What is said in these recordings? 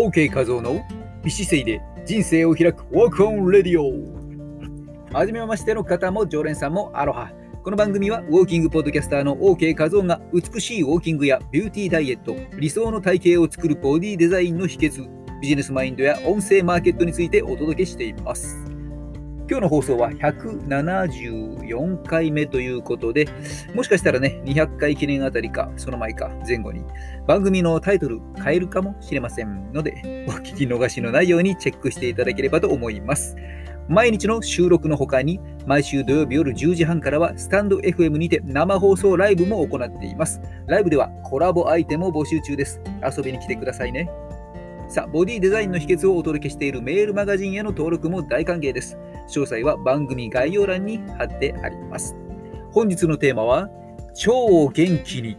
OK 画像の美姿勢で人生を開く Walk on Radio。はじめましての方も常連さんもアロハ。この番組はウォーキングポッドキャスターの OK 画像が美しいウォーキングやビューティーダイエット理想の体型を作るボディデザインの秘訣ビジネスマインドや音声マーケットについてお届けしています。今日の放送は174回目ということで、もしかしたらね、200回記念あたりか、その前か、前後に、番組のタイトル変えるかもしれませんので、お聞き逃しのないようにチェックしていただければと思います。毎日の収録の他に、毎週土曜日夜10時半からは、スタンド FM にて生放送ライブも行っています。ライブではコラボアイテムを募集中です。遊びに来てくださいね。さあ、ボディデザインの秘訣をお届けしているメールマガジンへの登録も大歓迎です。詳細は番組概要欄に貼ってあります。本日のテーマは、腸を元気に、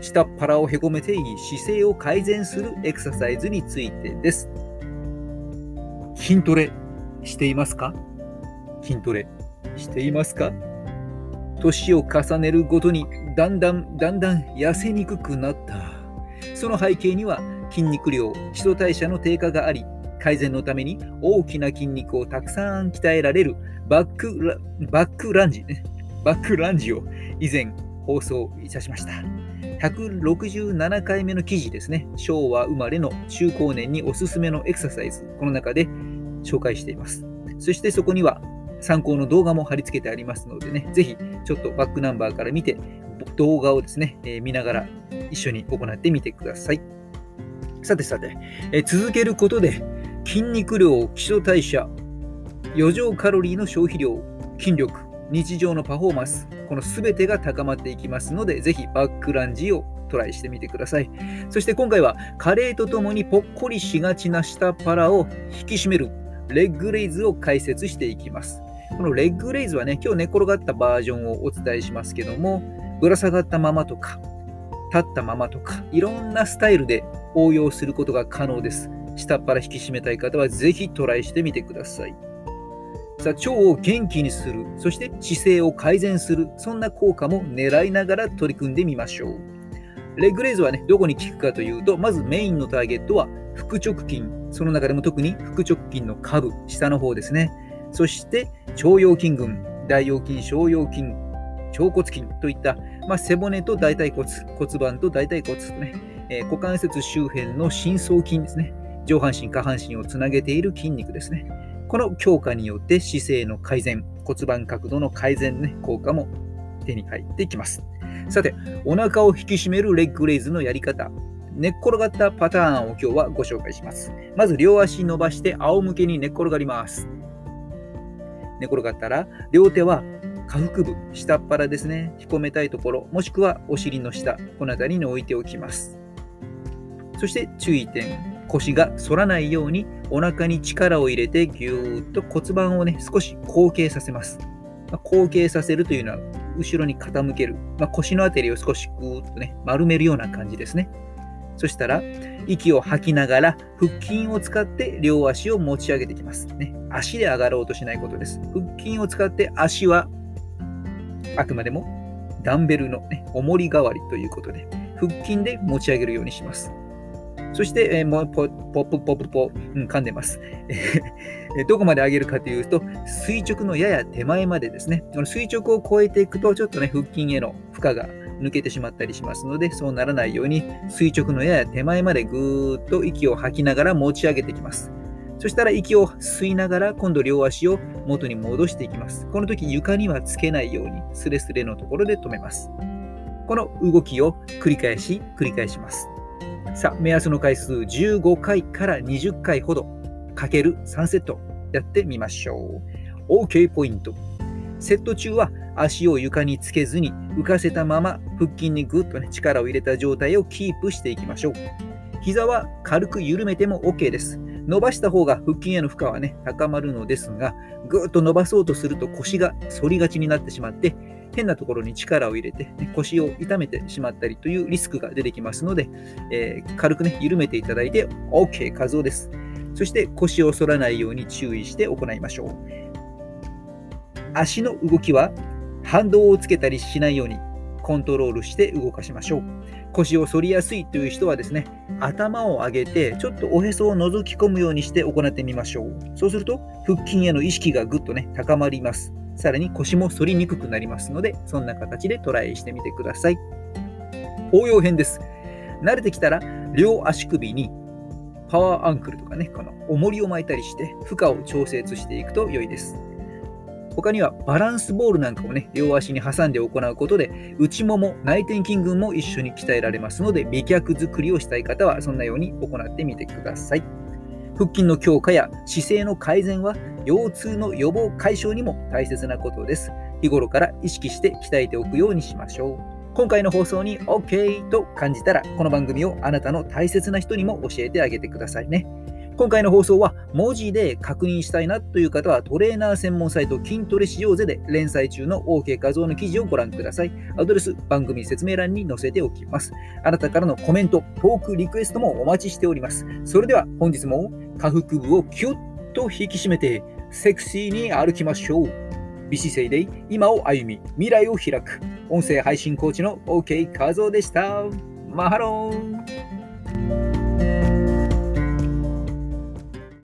下っ腹をへこめていい姿勢を改善するエクササイズについてです。筋トレしていますか？筋トレしていますか？年を重ねるごとにだんだんだんだん痩せにくくなった。その背景には筋肉量、基礎代謝の低下があり、改善のために大きな筋肉をたくさん鍛えられるバックラバックランジ、ね、バックランジを以前放送いたしました。167回目の記事ですね。昭和生まれの中高年におすすめのエクササイズ、この中で紹介しています。そしてそこには参考の動画も貼り付けてありますのでね、ぜひちょっとバックナンバーから見て、動画をですね、えー、見ながら一緒に行ってみてください。さてさて、え続けることで筋肉量、基礎代謝、余剰カロリーの消費量、筋力、日常のパフォーマンス、この全てが高まっていきますので、ぜひバックランジをトライしてみてください。そして今回は加齢とともにぽっこりしがちな下腹を引き締めるレッグレイズを解説していきます。このレッグレイズはね、今日寝転がったバージョンをお伝えしますけども、ぶら下がったままとか、立ったままとか、いろんなスタイルで応用することが可能です。下っ腹引き締めたい方はぜひトライしてみてください。さあ腸を元気にする、そして姿勢を改善する、そんな効果も狙いながら取り組んでみましょう。レッグレイズはね、どこに効くかというと、まずメインのターゲットは腹直筋、その中でも特に腹直筋の下部、下の方ですね。そして腸腰筋群、大腰筋、小腰筋、腸骨筋といった、まあ、背骨と大腿骨、骨盤と大腿骨とね、えー、股関節周辺の深層筋ですね。上半身、下半身をつなげている筋肉ですね。この強化によって姿勢の改善、骨盤角度の改善、ね、効果も手に入ってきます。さて、お腹を引き締めるレッグレイズのやり方。寝っ転がったパターンを今日はご紹介します。まず両足伸ばして仰向けに寝っ転がります。寝転がったら両手は下腹部、下っ腹ですね。引っ込めたいところ、もしくはお尻の下、この辺りに置いておきます。そして注意点。腰が反らないようにお腹に力を入れてぎゅーっと骨盤をね少し後傾させます。まあ、後傾させるというのは後ろに傾ける、まあ、腰の辺りを少しぐーっとね丸めるような感じですね。そしたら息を吐きながら腹筋を使って両足を持ち上げていきます。ね、足で上がろうとしないことです。腹筋を使って足はあくまでもダンベルの、ね、重り代わりということで腹筋で持ち上げるようにします。そして、えー、もうポッポッポッポッポ、うん、噛んでます。どこまで上げるかというと、垂直のやや手前までですね。この垂直を超えていくと、ちょっとね、腹筋への負荷が抜けてしまったりしますので、そうならないように、垂直のやや手前までぐーっと息を吐きながら持ち上げていきます。そしたら息を吸いながら、今度両足を元に戻していきます。この時床にはつけないように、スレスレのところで止めます。この動きを繰り返し、繰り返します。さあ、目安の回数15回から20回ほどかける3セットやってみましょう。OK ポイント。セット中は足を床につけずに浮かせたまま腹筋にぐっと、ね、力を入れた状態をキープしていきましょう。膝は軽く緩めても OK です。伸ばした方が腹筋への負荷はね、高まるのですが、ぐっと伸ばそうとすると腰が反りがちになってしまって、変なところに力を入れて、ね、腰を痛めてしまったりというリスクが出てきますので、えー、軽くね、緩めていただいて OK、可動です。そして腰を反らないように注意して行いましょう。足の動きは反動をつけたりしないようにコントロールして動かしましょう。腰を反りやすいという人はですね、頭を上げてちょっとおへそを覗き込むようにして行ってみましょう。そうすると腹筋への意識がぐっとね、高まります。さらに腰も反りにくくなりますので、そんな形でトライしてみてください。応用編です。慣れてきたら、両足首にパワーアンクルとかね、この重りを巻いたりして、負荷を調節していくと良いです。他にはバランスボールなんかをね、両足に挟んで行うことで、内もも、内転筋群も一緒に鍛えられますので、美脚作りをしたい方は、そんなように行ってみてください。腹筋の強化や姿勢の改善は、腰痛の予防解消にも大切なことです。日頃から意識して鍛えておくようにしましょう。今回の放送に OK と感じたら、この番組をあなたの大切な人にも教えてあげてくださいね。今回の放送は文字で確認したいなという方はトレーナー専門サイト筋トレ使用ぜで連載中の OK 画像の記事をご覧ください。アドレス番組説明欄に載せておきます。あなたからのコメント、トークリクエストもお待ちしております。それでは本日も下腹部をキュッと引き締めてセクシーに歩きましょう。美姿勢で今を歩み未来を開く音声配信コーチの OK 画像でした。マハローン